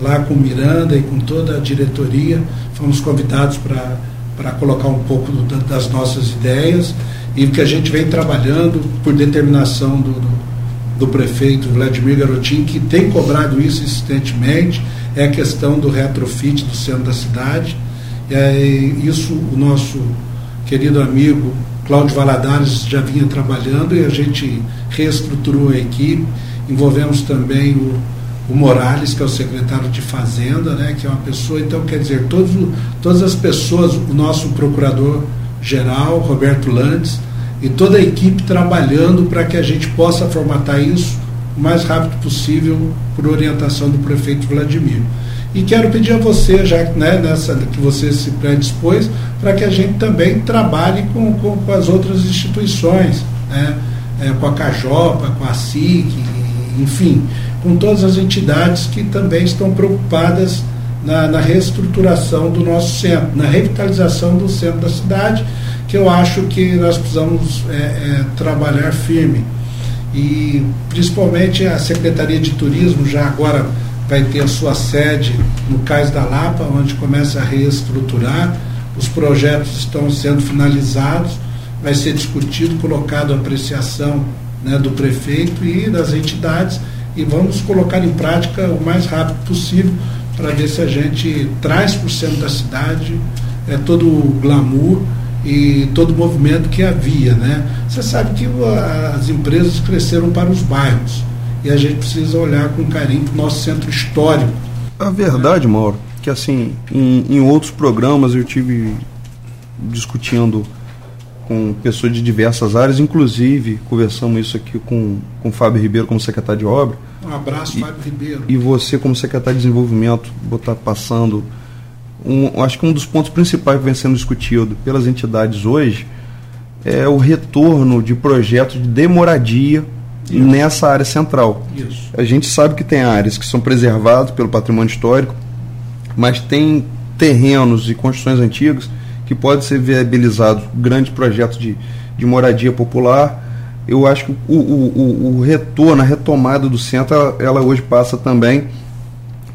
lá com Miranda e com toda a diretoria, fomos convidados para colocar um pouco do, das nossas ideias e que a gente vem trabalhando por determinação do, do, do prefeito Vladimir Garotin, que tem cobrado isso insistentemente, é a questão do retrofit do centro da cidade. É, isso o nosso querido amigo Cláudio Valadares já vinha trabalhando e a gente reestruturou a equipe. Envolvemos também o, o Morales, que é o secretário de Fazenda, né, que é uma pessoa, então quer dizer, todos, todas as pessoas, o nosso procurador-geral, Roberto Landes, e toda a equipe trabalhando para que a gente possa formatar isso o mais rápido possível por orientação do prefeito Vladimir. E quero pedir a você, já né, nessa, que você se predispôs, para que a gente também trabalhe com, com, com as outras instituições, né, é, com a Cajopa, com a SIC, enfim, com todas as entidades que também estão preocupadas na, na reestruturação do nosso centro, na revitalização do centro da cidade, que eu acho que nós precisamos é, é, trabalhar firme. E principalmente a Secretaria de Turismo já agora vai ter a sua sede no Cais da Lapa, onde começa a reestruturar. Os projetos estão sendo finalizados, vai ser discutido, colocado a apreciação né, do prefeito e das entidades e vamos colocar em prática o mais rápido possível para ver se a gente traz para o centro da cidade é, todo o glamour e todo o movimento que havia. Né? Você sabe que as empresas cresceram para os bairros e a gente precisa olhar com carinho para o nosso centro histórico. A verdade, Mauro, que assim, em, em outros programas eu tive discutindo com pessoas de diversas áreas, inclusive conversamos isso aqui com, com o Fábio Ribeiro como secretário de obra. Um abraço, e, Fábio Ribeiro. E você como secretário de desenvolvimento, vou estar passando um, acho que um dos pontos principais que vem sendo discutido pelas entidades hoje é o retorno de projetos de demoradia isso. nessa área central. Isso. A gente sabe que tem áreas que são preservadas pelo patrimônio histórico, mas tem terrenos e construções antigas que podem ser viabilizados grandes projetos de, de moradia popular. Eu acho que o, o, o, retorno, a retomada do centro, ela, ela hoje passa também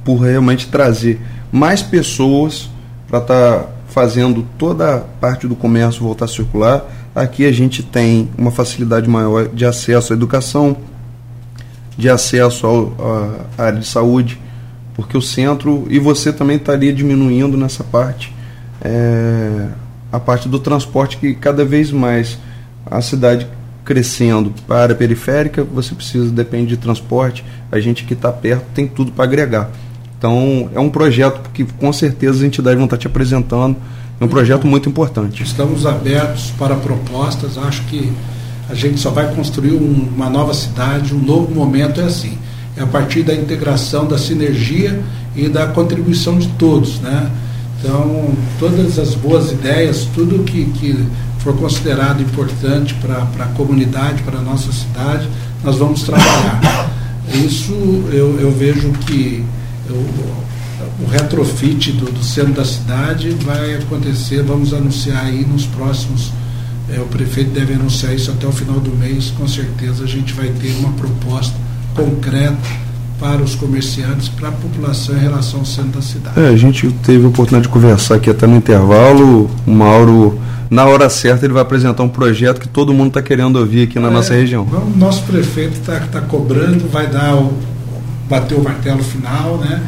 por realmente trazer mais pessoas para estar tá fazendo toda a parte do comércio voltar a circular Aqui a gente tem uma facilidade maior de acesso à educação, de acesso à área de saúde, porque o centro, e você também estaria diminuindo nessa parte, é, a parte do transporte, que cada vez mais a cidade crescendo para a periférica, você precisa, depende de transporte, a gente que está perto tem tudo para agregar. Então, é um projeto que com certeza as entidades vão estar te apresentando é um projeto muito importante. Estamos abertos para propostas. Acho que a gente só vai construir um, uma nova cidade, um novo momento é assim. É a partir da integração, da sinergia e da contribuição de todos, né? Então, todas as boas ideias, tudo que, que for considerado importante para a comunidade, para a nossa cidade, nós vamos trabalhar. Isso eu, eu vejo que eu, o retrofit do, do, centro da cidade vai acontecer, vamos anunciar aí nos próximos. É, o prefeito deve anunciar isso até o final do mês, com certeza a gente vai ter uma proposta concreta para os comerciantes, para a população em relação ao centro da cidade. É, a gente teve a oportunidade de conversar aqui até no intervalo. O Mauro, na hora certa, ele vai apresentar um projeto que todo mundo está querendo ouvir aqui na é, nossa região. O nosso prefeito está tá cobrando, vai dar o, bater o martelo final, né?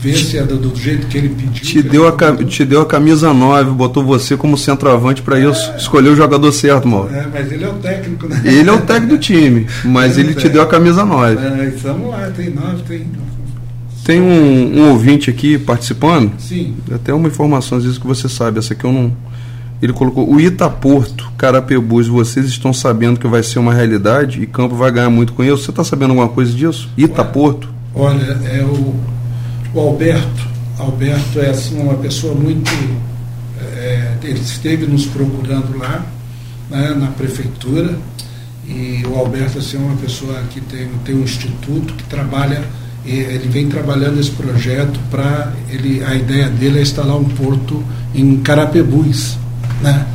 Ver se é do, jeito que ele pediu. Te deu, a, te deu a camisa 9, botou você como centroavante para é, isso. Escolheu o jogador certo, Mauro. É, mas ele é o técnico, né? Ele é o técnico do time, mas é, ele te deu a camisa 9. É, vamos lá, tem 9, tem. Tem um, um, ouvinte aqui participando. Sim. Até uma informação, às vezes que você sabe, essa aqui eu não. Ele colocou o Itaporto, Carapebus, vocês estão sabendo que vai ser uma realidade e Campo vai ganhar muito com isso. Você está sabendo alguma coisa disso? Itaporto? Olha, é o o Alberto, Alberto é assim uma pessoa muito. É, ele esteve nos procurando lá, né, na prefeitura, e o Alberto assim, é uma pessoa que tem, tem um instituto que trabalha, ele vem trabalhando esse projeto para. A ideia dele é instalar um porto em Carapebus. Né?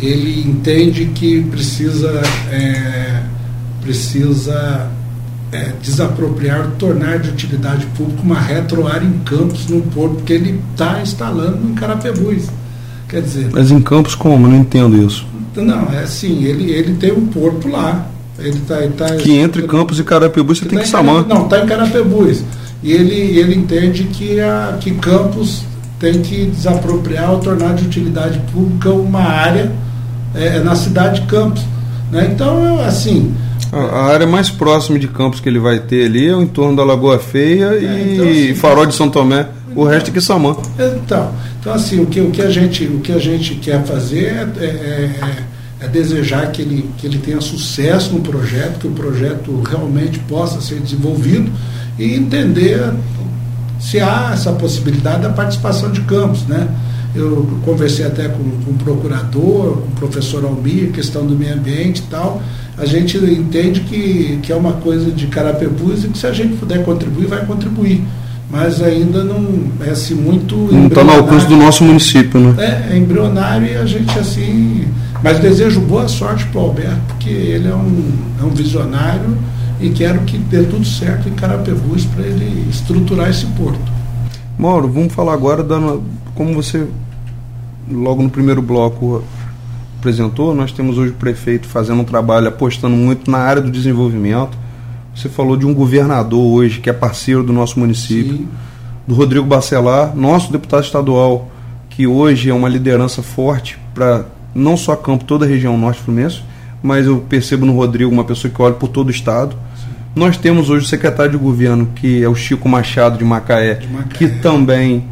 Ele entende que precisa. É, precisa é, desapropriar, tornar de utilidade pública uma retroárea em Campos, no porto que ele está instalando em Carapebus. Quer dizer. Mas em Campos como? Não entendo isso. Não, é assim, ele, ele tem um porto lá. Ele tá, ele tá, que entre Campos e Carapebus você tem tá que Samar. Não, está em Carapebus. E ele, ele entende que, a, que Campos tem que desapropriar ou tornar de utilidade pública uma área é, na cidade de Campos. Né? Então, assim, a, área mais próxima de campos que ele vai ter ali é o entorno da Lagoa Feia é, e então, assim, Farol de São Tomé. O resto é que Samã. Então, então assim, o que, o, que a gente, o que a gente quer fazer é, é, é, é desejar que ele, que ele tenha sucesso no projeto, que o projeto realmente possa ser desenvolvido e entender se há essa possibilidade da participação de campos, né? Eu conversei até com, com o procurador, com o professor Almir, questão do meio ambiente e tal a gente entende que, que é uma coisa de carapebus e que se a gente puder contribuir, vai contribuir. Mas ainda não é assim muito. Não está no alcance do nosso município, né? É, é embrionário e a gente assim. Mas desejo boa sorte para o Alberto, porque ele é um, é um visionário e quero que dê tudo certo em Carapebus para ele estruturar esse porto. Mauro, vamos falar agora da como você logo no primeiro bloco apresentou, nós temos hoje o prefeito fazendo um trabalho apostando muito na área do desenvolvimento. Você falou de um governador hoje que é parceiro do nosso município, Sim. do Rodrigo Bacelar, nosso deputado estadual, que hoje é uma liderança forte para não só Campo, toda a região norte fluminense, mas eu percebo no Rodrigo uma pessoa que olha por todo o estado. Sim. Nós temos hoje o secretário de governo, que é o Chico Machado de Macaé, de Macaé. que também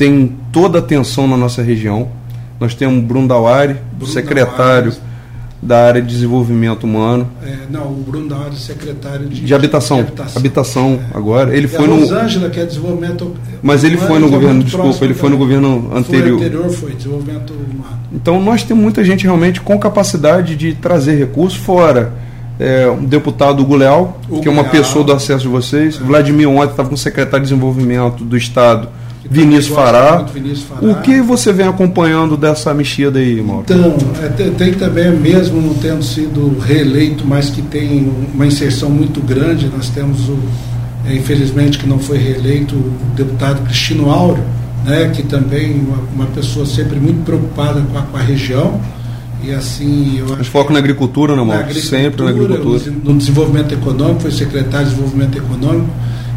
tem toda a atenção na nossa região nós temos Bruno Dauari, Bruno secretário Dauari. da área de desenvolvimento humano. É, não, o Bruno Dauari, secretário de, de habitação. De habitação, habitação é. agora. Ele e foi a Rosângela, no. que é desenvolvimento. Mas ele foi no governo, desculpa, ele foi no governo anterior. Foi anterior, foi desenvolvimento humano. Então nós temos muita gente realmente com capacidade de trazer recursos fora. É, um deputado Hugo Leal, que é uma pessoa do acesso de vocês. É. Vladimir ontem estava com o secretário de desenvolvimento do Estado Vinícius Fará. Vinícius Fará. O que você vem acompanhando dessa mexida aí, Mauro? Então, é, tem, tem, também, mesmo não tendo sido reeleito, mas que tem uma inserção muito grande, nós temos, o, é, infelizmente, que não foi reeleito o deputado Cristino Áureo, né, que também uma, uma pessoa sempre muito preocupada com a, com a região. E assim, eu acho. foco na agricultura, não, Mauro? Sempre na agricultura. No desenvolvimento econômico, foi secretário de desenvolvimento econômico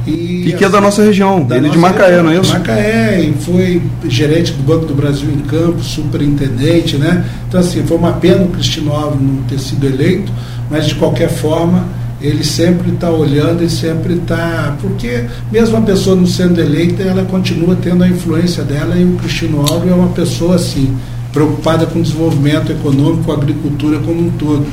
e, e que é da nossa região, da ele nossa de Macaé, região, não é isso? Macaé, e foi gerente do Banco do Brasil em Campos, superintendente, né? Então, assim, foi uma pena o Cristino Alves não ter sido eleito, mas de qualquer forma, ele sempre está olhando e sempre está. Porque, mesmo a pessoa não sendo eleita, ela continua tendo a influência dela, e o Cristino Alves é uma pessoa, assim, preocupada com o desenvolvimento econômico, com a agricultura como um todo.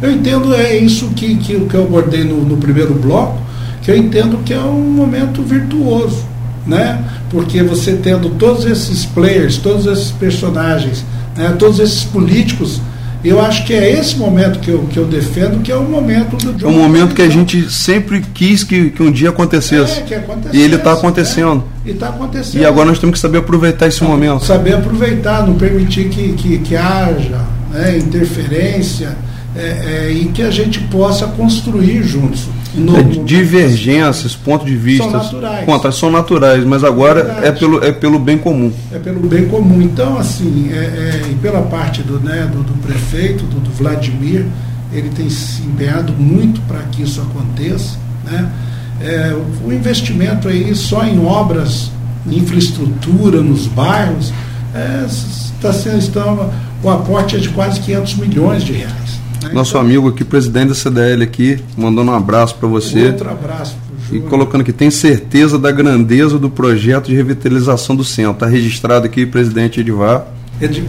Eu entendo, é isso que, que, que eu abordei no, no primeiro bloco que eu entendo que é um momento virtuoso, né? Porque você tendo todos esses players, todos esses personagens, né? todos esses políticos, eu acho que é esse momento que eu, que eu defendo, que é o momento do John. É um momento que a gente sempre quis que, que um dia acontecesse. É, que acontecesse e ele está acontecendo. Né? E está acontecendo. E agora nós temos que saber aproveitar esse então, momento. Saber aproveitar, não permitir que, que, que haja né, interferência é, é, e que a gente possa construir juntos. No, é, divergências, pontos de vista são naturais. Contra, são naturais, mas agora é pelo, é pelo bem comum. É pelo bem comum. Então, assim, é, é, e pela parte do, né, do, do prefeito, do, do, Vladimir, ele tem se empenhado muito para que isso aconteça. Né? É, o investimento aí só em obras, infraestrutura nos bairros, é, está sendo, estão, o aporte é de quase 500 milhões de reais. Né? Nosso então, amigo aqui, presidente da CDL aqui, mandando um abraço para você. Outro abraço e colocando que tem certeza da grandeza do projeto de revitalização do centro. Está registrado aqui, presidente Edivar. Ed...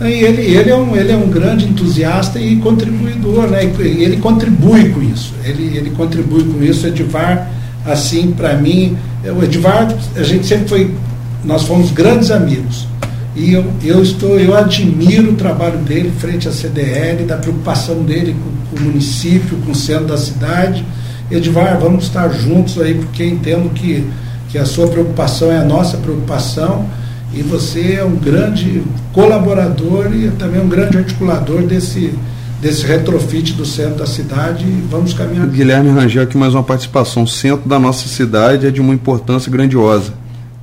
Ele, ele, é um, ele é um grande entusiasta e contribuidor, né? ele contribui com isso. Ele, ele contribui com isso. Edivar, assim, para mim, o Edivar, a gente sempre foi, nós fomos grandes amigos. E eu, eu, estou, eu admiro o trabalho dele frente à CDL, da preocupação dele com, com o município, com o centro da cidade Edvar, vamos estar juntos aí, porque entendo que, que a sua preocupação é a nossa preocupação e você é um grande colaborador e também um grande articulador desse, desse retrofit do centro da cidade vamos caminhar. Guilherme Rangel aqui mais uma participação. O centro da nossa cidade é de uma importância grandiosa.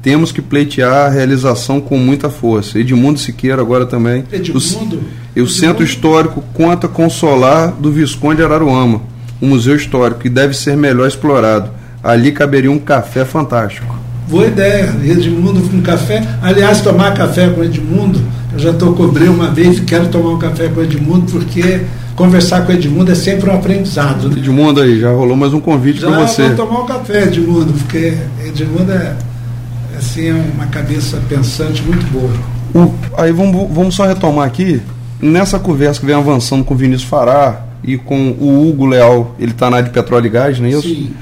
Temos que pleitear a realização com muita força. Edmundo Siqueira agora também. Edmundo? O, o Centro Histórico conta com o solar do Visconde Araruama um museu histórico que deve ser melhor explorado. Ali caberia um café fantástico. Boa ideia, Edmundo com café. Aliás, tomar café com Edmundo, eu já estou cobrei uma vez e quero tomar um café com Edmundo, porque conversar com Edmundo é sempre um aprendizado. Né? Edmundo aí, já rolou mais um convite para você. Já vou tomar um café, Edmundo, porque Edmundo é, assim, é uma cabeça pensante muito boa. O, aí vamos, vamos só retomar aqui, nessa conversa que vem avançando com o Vinícius Fará, e com o Hugo Leal, ele está na área de petróleo e gás, não é isso? Sim.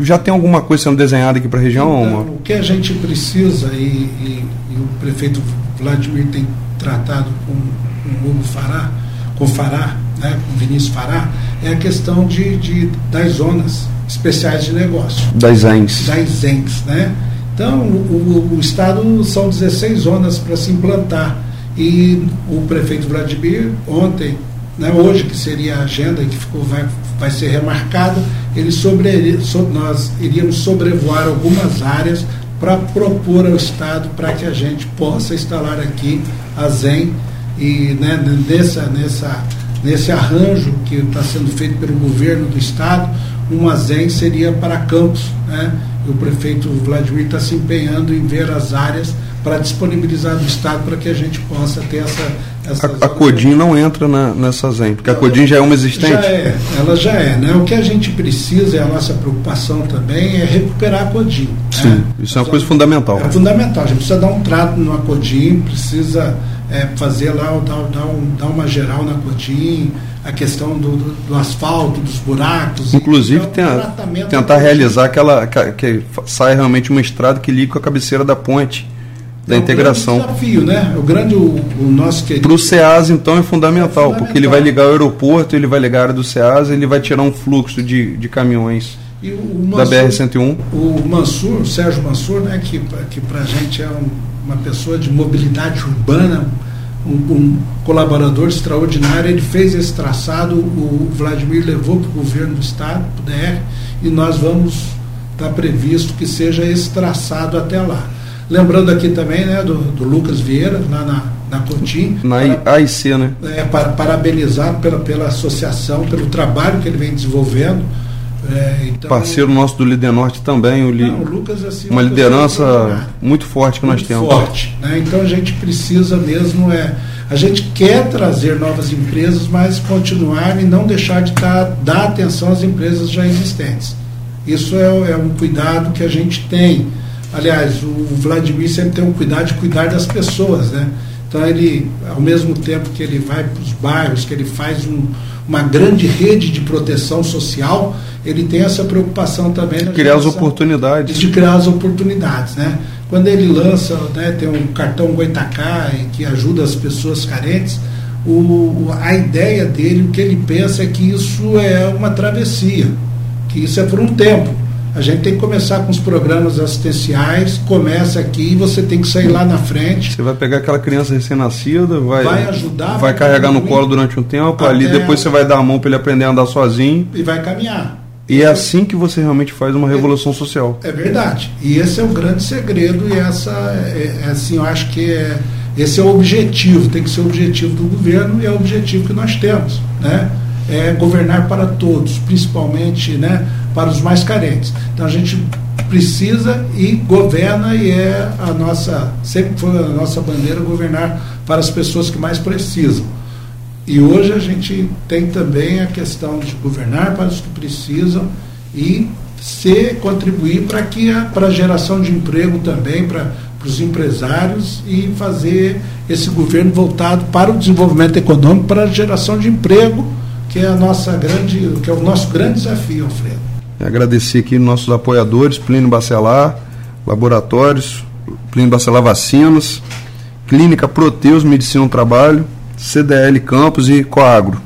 Já tem alguma coisa sendo desenhada aqui para a região? Então, o que a gente precisa, e, e, e, o prefeito Vladimir tem tratado com, com o Hugo Fará, com Fará, né, com Vinícius Fará, é a questão de, de, das zonas especiais de negócio. Das ENS. Das ENS, né? Então, o, o, o Estado são 16 zonas para se implantar. E o prefeito Vladimir, ontem, né, hoje, que seria a agenda que ficou, vai, vai ser remarcada, ele sobre, sobre, nós iríamos sobrevoar algumas áreas para propor ao Estado para que a gente possa instalar aqui a ZEM e né, nessa, nessa, nesse arranjo que está sendo feito pelo governo do Estado, uma ZEM seria para campos. Né? O prefeito Vladimir está se empenhando em ver as áreas para disponibilizar do Estado para que a gente possa ter essa. essa a, a Codim não entra na, nessa ZEM, porque a Codim já é uma existente? Já é, ela já é. Né? O que a gente precisa, e a nossa preocupação também, é recuperar a Codim. Né? Sim, né? isso é uma coisa fundamental. É fundamental. A gente precisa dar um trato na Codim, precisa é, fazer lá, dar, dar, um, dar uma geral na Codim, a questão do, do, do, asfalto, dos buracos. Inclusive, tem a, tentar realizar aquela. que, que sai realmente uma estrada que liga com a cabeceira da ponte da é integração. desafio, né? O grande, o, o nosso querido. Para o SEAS, então, é fundamental, é fundamental, porque ele vai ligar o aeroporto, ele vai ligar a área do SEAS, ele vai tirar um fluxo de, de caminhões Mansur, da BR-101. O Mansur, o Sérgio Mansur, né, que, que para a gente é um, uma pessoa de mobilidade urbana, um, um, colaborador extraordinário, ele fez esse traçado, o Vladimir levou para o governo do estado, para o DR, e nós vamos, está previsto que seja esse traçado até lá. Lembrando aqui também né, do, do Lucas Vieira, lá na, na Cotim. Na para, AIC, né? É, para, parabenizar pela, pela associação, pelo trabalho que ele vem desenvolvendo. É, então, Parceiro nosso do Líder Norte também, o, li, não, o Lucas, assim, uma, uma liderança muito forte que muito nós temos. Forte, né? Então a gente precisa mesmo é, a gente quer trazer novas empresas, mas continuar e não deixar de tá, dar atenção às empresas já existentes. Isso é, é um cuidado que a gente tem. Aliás, o Vladimir sempre tem um cuidado de cuidar das pessoas, né? Então ele, ao mesmo tempo que ele vai para os bairros, que ele faz um, uma grande rede de proteção social, ele tem essa preocupação também de criar as oportunidades. De criar as oportunidades, né? Quando ele lança, né, tem um cartão Goitacá que ajuda as pessoas carentes, o, a ideia dele, o que ele pensa é que isso é uma travessia, que isso é por um tempo a gente tem que começar com os programas assistenciais, começa aqui e você tem que sair lá na frente. Você vai pegar aquela criança recém-nascida, vai, vai ajudar, vai, vai carregar no colo durante um tempo, ali depois você vai dar a mão para ele aprender a andar sozinho. E vai caminhar. E é assim que você realmente faz uma revolução social. É verdade. E esse é o grande segredo e essa é, é assim, eu acho que é, esse é o objetivo, tem que ser o objetivo do governo e é o objetivo que nós temos, né? É governar para todos, principalmente, né? para os mais carentes. Então a gente precisa e governa e é a nossa, sempre foi a nossa bandeira governar para as pessoas que mais precisam. E hoje a gente tem também a questão de governar para os que precisam e ser contribuir para que a, para a geração de emprego também para, para os empresários e fazer esse governo voltado para o desenvolvimento econômico, para a geração de emprego, que é a nossa grande, que é o nosso grande desafio, Alfredo. Agradecer aqui nossos apoiadores, Plínio Bacelar, Laboratórios, Plínio Bacelar Vacinas, Clínica Proteus Medicina do Trabalho, CDL Campos e Coagro.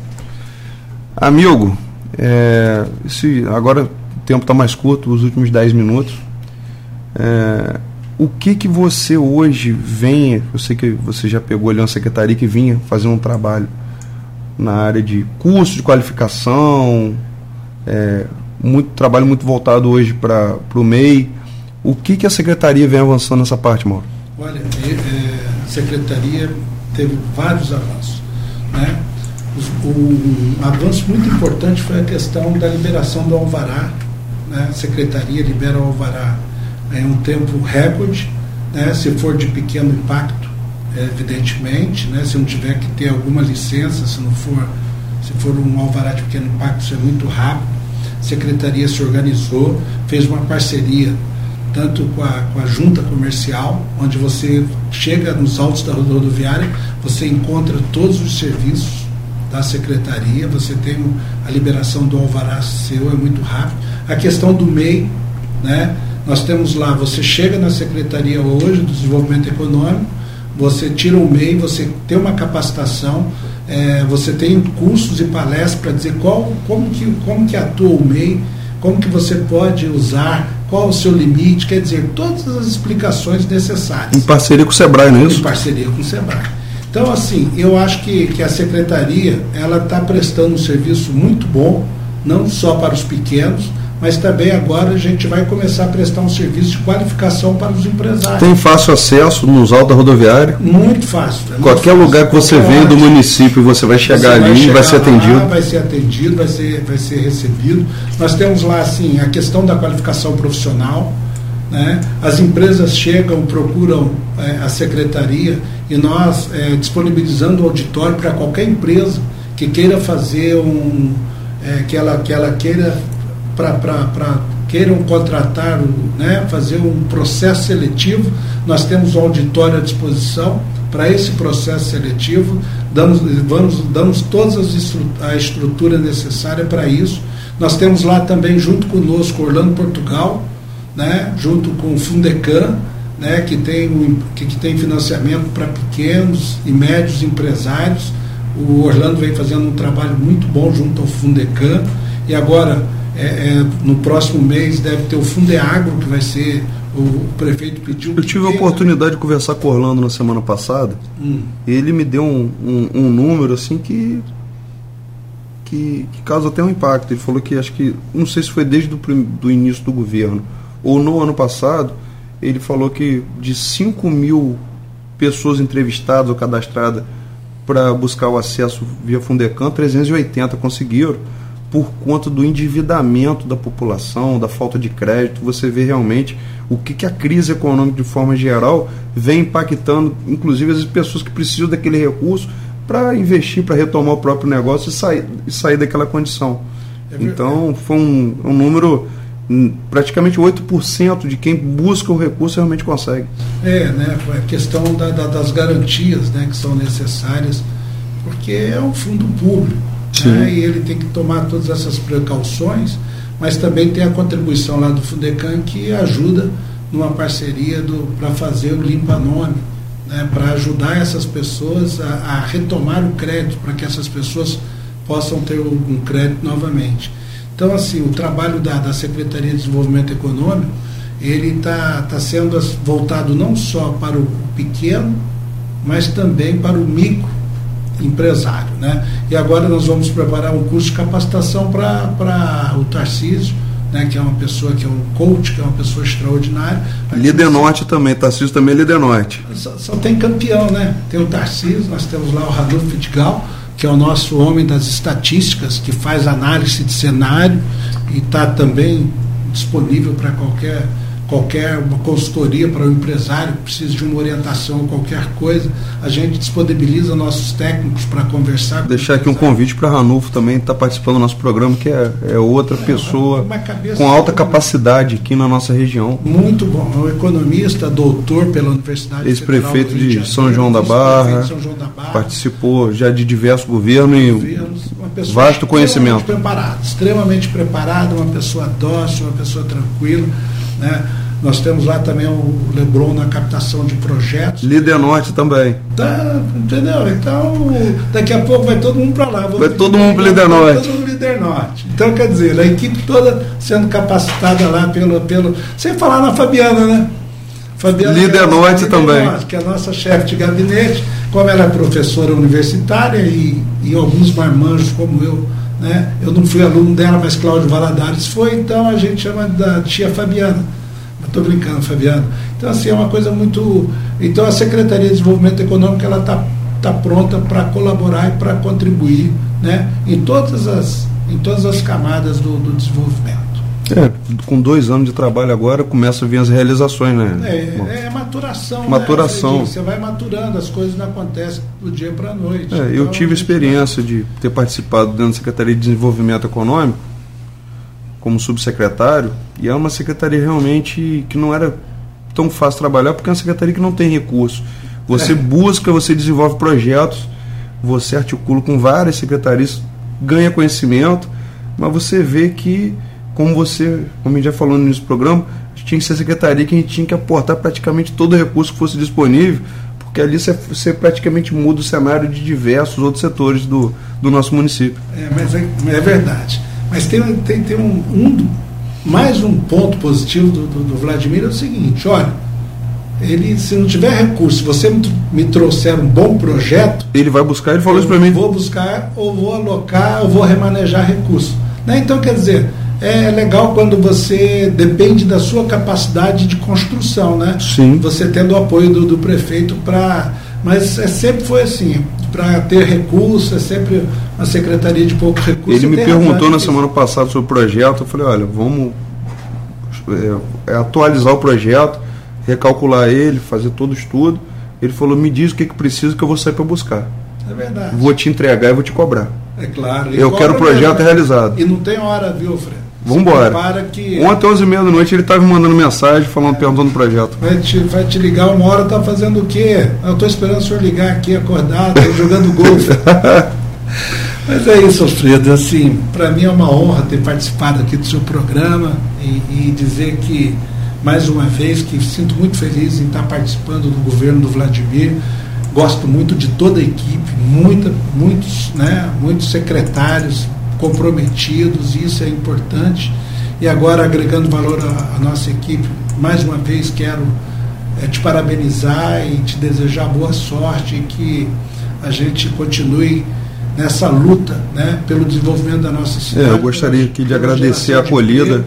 Amigo, é, esse, agora o tempo está mais curto, os últimos 10 minutos. É, o que que você hoje vem, eu sei que você já pegou ali uma secretaria que vinha fazendo um trabalho na área de curso de qualificação, é, muito trabalho muito voltado hoje para o MEI. O que, que a secretaria vem avançando nessa parte, Mauro? Olha, é, é, a secretaria teve vários avanços. Né? Um avanço muito importante foi a questão da liberação do alvará. Né? A secretaria libera o alvará em um tempo recorde, né? se for de pequeno impacto, evidentemente, né? se não tiver que ter alguma licença, se não for, se for um alvará de pequeno impacto, isso é muito rápido a secretaria se organizou, fez uma parceria tanto com a, com a junta comercial, onde você chega nos altos da rodoviária, você encontra todos os serviços da secretaria, você tem a liberação do alvará seu, é muito rápido. A questão do MEI, né? Nós temos lá, você chega na secretaria hoje do desenvolvimento econômico, você tira o MEI, você tem uma capacitação, é, você tem cursos e palestras para dizer qual, como, que, como que atua o MEI, como que você pode usar, qual o seu limite, quer dizer, todas as explicações necessárias. Em parceria com o SEBRAE, não é isso? Em parceria com o SEBRAE. Então, assim, eu acho que, que a secretaria ela está prestando um serviço muito bom, não só para os pequenos, mas também agora a gente vai começar a prestar um serviço de qualificação para os empresários. Tem fácil acesso nos altos da rodoviária? Muito fácil. É muito Qualquer fácil. lugar que você venha do município, você vai chegar Você ali e vai ser lá, atendido. vai ser atendido, vai ser, vai ser recebido. Nós temos lá assim a questão da qualificação profissional. Né? As empresas chegam, procuram é, a secretaria e nós é, disponibilizando o auditório para qualquer empresa que queira fazer um. É, que, ela, que ela queira para queiram contratar, né, fazer um processo seletivo, nós temos um auditório à disposição para esse processo seletivo, damos, vamos, damos toda a estrutura necessária para isso. Nós temos lá também, junto conosco, Orlando Portugal, né, junto com o Fundecan, né, que, tem, que, que tem financiamento para pequenos e médios empresários. O Orlando vem fazendo um trabalho muito bom junto ao Fundecan. E agora, é, é, no próximo mês deve ter o Fundeagro, que vai ser o, prefeito pediu. Eu tive a oportunidade de conversar com o Orlando na semana passada. Hum. Ele me deu um, um, um número assim que, que, que causa até um impacto. Ele falou que acho que, não sei se foi desde o início do governo ou no ano passado, ele falou que de 5 mil pessoas entrevistadas ou cadastradas para buscar o acesso via Fundecam, 380 conseguiram por conta do endividamento da população, da falta de crédito, você vê realmente o que, que a crise econômica, de forma geral, vem impactando, inclusive as pessoas que precisam daquele recurso para investir, para retomar o próprio negócio e sair, e sair daquela condição. É então, foi um, um número hum, praticamente 8% de quem busca o recurso realmente consegue. É, né? A questão da, da, das garantias né, que são necessárias, porque é um fundo público né, e ele tem que tomar todas essas precauções, mas também tem a contribuição lá do Fundecam que ajuda numa parceria para fazer o limpa-nome, né, para ajudar essas pessoas a, a retomar o crédito, para que essas pessoas possam ter um crédito novamente. Então, assim, o trabalho da, da Secretaria de Desenvolvimento Econômico, ele está tá sendo voltado não só para o pequeno, mas também para o micro empresário. Né? E agora nós vamos preparar um curso de capacitação para o Tarcísio, né, que é uma pessoa que é um coach, que é uma pessoa extraordinária. Líder Norte também, Tarcísio também é Líder Norte. Só, só, tem campeão, né? Tem o Tarcísio, nós temos lá o Ranulfo Fitigal, que é o nosso homem das estatísticas, que faz análise de cenário e está também disponível para qualquer qualquer uma consultoria para o empresário que precisa de uma orientação, qualquer coisa, a gente disponibiliza nossos técnicos para conversar. Deixar aqui um convite para Ranulfo também estar tá participando do nosso programa, que é, é outra é, pessoa com alta capacidade aqui na nossa região. Muito bom, é um economista, doutor pela Universidade Ex-prefeito de, de São João da Barra, São João da Barra, participou já de diversos governos e vasto conhecimento. Extremamente preparado, extremamente preparado, uma pessoa dócil, uma pessoa tranquila, né? Nós temos lá também o Lebron na captação de projetos. Líder Norte também. Tá, entendeu? Então, daqui a pouco vai todo mundo para lá. vai todo mundo para o Líder Norte. Todo mundo Líder Norte. Então, quer dizer, a equipe toda sendo capacitada lá pelo. pelo sem falar na Fabiana, né? Fabiana Líder é Norte também. Norte, que é a nossa chefe de gabinete, como ela é professora universitária e, e alguns marmanjos como eu. Né? Eu não fui aluno dela, mas Cláudio Valadares foi, então a gente chama da tia Fabiana Estou brincando, Fabiano. Então, assim, é uma coisa muito. Então, a Secretaria de Desenvolvimento Econômico ela está tá pronta para colaborar e para contribuir né, em, todas as, em todas as camadas do, do desenvolvimento. É, com dois anos de trabalho agora começa a vir as realizações, né? É, é maturação. Né, maturação. Né? Você vai maturando, as coisas não acontecem do dia para a noite. É, então, eu tive experiência de ter participado dentro da Secretaria de Desenvolvimento Econômico como subsecretário, e é uma secretaria realmente que não era tão fácil trabalhar, porque é uma secretaria que não tem recurso. Você é. busca, você desenvolve projetos, você articula com várias secretarias, ganha conhecimento, mas você vê que, como você, como a gente já falou no início do programa, tinha que ser a secretaria que a gente tinha que aportar praticamente todo o recurso que fosse disponível, porque ali você, você praticamente muda o cenário de diversos outros setores do, do nosso município. É, mas é, é verdade. Mas tem, tem, tem um, um, mais um ponto positivo do, do, do, Vladimir é o seguinte, olha, ele se não tiver recurso, se você me trouxer um bom projeto, ele vai buscar, ele falou isso para mim. Vou buscar ou vou alocar ou vou remanejar recurso. Né? Então quer dizer, é legal quando você depende da sua capacidade de construção, né? Sim. Você tendo o apoio do, do prefeito para mas é, sempre foi assim, para ter recurso, é sempre uma secretaria de pouco recurso. Ele me perguntou na semana passada sobre o projeto, eu falei, olha, vamos é, é atualizar o projeto, recalcular ele, fazer todo o estudo. Ele falou, me diz o que, que precisa que eu vou sair para buscar. É verdade. Vou te entregar e vou te cobrar. É claro. Eu quero o projeto mesmo, realizado. E não tem hora, viu, Fred? Vamos embora. Que... Ontem, 11 e meia da noite, ele estava me mandando mensagem, falando, perguntando o projeto. Vai te, vai te ligar uma hora, tá fazendo o quê? Eu estou esperando o senhor ligar aqui, acordado, jogando *laughs* golfe. Mas é isso, Alfredo. Assim, para mim é uma honra ter participado aqui do seu programa e, e, dizer que, mais uma vez, que sinto muito feliz em estar participando do governo do Vladimir. Gosto muito de toda a equipe, muita, muitos, né, muitos secretários, comprometidos, isso é importante. E agora, agregando valor à, à nossa equipe, mais uma vez quero é, te parabenizar e te desejar boa sorte e que a gente continue nessa luta né, pelo desenvolvimento da nossa cidade. É, eu gostaria aqui de agradecer a acolhida,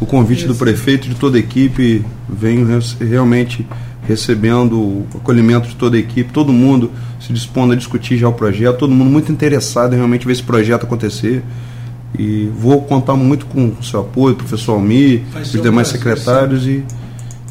o convite do prefeito, de toda a equipe. Venho realmente recebendo o acolhimento de toda a equipe, todo mundo se dispondo a discutir já o projeto, todo mundo muito interessado em realmente ver esse projeto acontecer. E vou contar muito com o seu apoio, professor Almir, os demais secretários, sim. e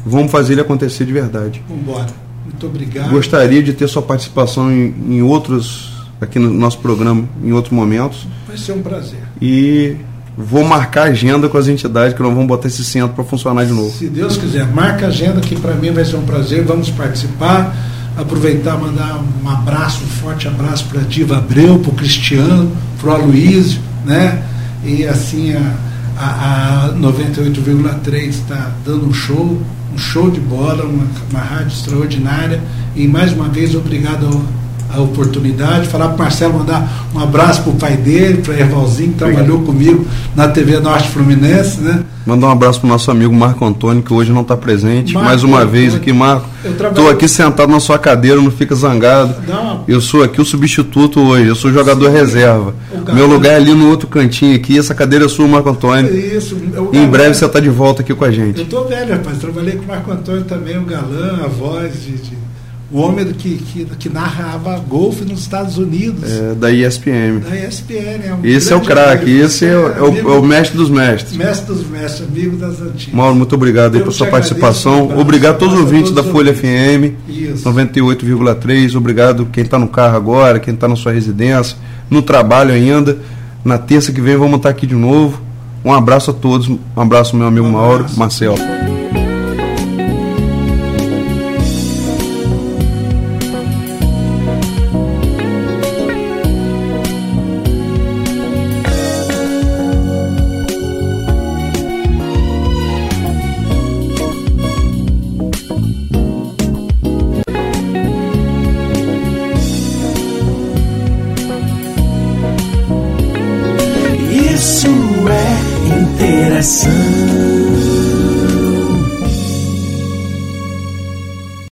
vamos fazer ele acontecer de verdade. Vamos embora. Muito obrigado. Gostaria de ter sua participação em, em outros, aqui no nosso programa, em outros momentos. Vai ser um prazer. E vou marcar agenda com as entidades que nós vamos botar esse centro para funcionar de novo. Se Deus quiser, marca agenda que para mim vai ser um prazer, vamos participar. Aproveitar mandar um abraço, um forte abraço para Diva Abreu, para o Cristiano, para o Aloysio, né? E assim a, a, a 98,3 está dando um show, um show de bola, uma, uma rádio extraordinária. E mais uma vez, obrigado ao a oportunidade, falar para o Marcelo, mandar um abraço para o pai dele, para Ervalzinho, que trabalhou comigo na TV Norte Fluminense, né? Mandar um abraço para o nosso amigo Marco Antônio, que hoje não está presente. Marco, Mais uma vez aqui, Marco. Estou aqui sentado na sua cadeira, não fica zangado. Não. Eu sou aqui o substituto hoje, eu sou jogador Sim. reserva. Meu lugar é ali no outro cantinho aqui, essa cadeira é sua, Marco Antônio. Isso. E em breve você está de volta aqui com a gente. Eu estou velho, rapaz. Trabalhei com o Marco Antônio também, o galã, a voz de, de o homem que, que, que narrava golfe nos Estados Unidos. É, da ESPN. Da ESPN. É um esse é o craque, esse é, é, o, é, o, mestre dos mestres. Mestre dos mestres, amigo das antigas. Mauro, muito obrigado por sua participação. Obrigado a todos os ouvintes da Folha FM, 98,3. Obrigado quem está no carro agora, quem está na sua residência, no trabalho ainda. Na terça que vem vamos estar aqui de novo. Um abraço a todos. Um abraço, meu amigo um Mauro, Marcel.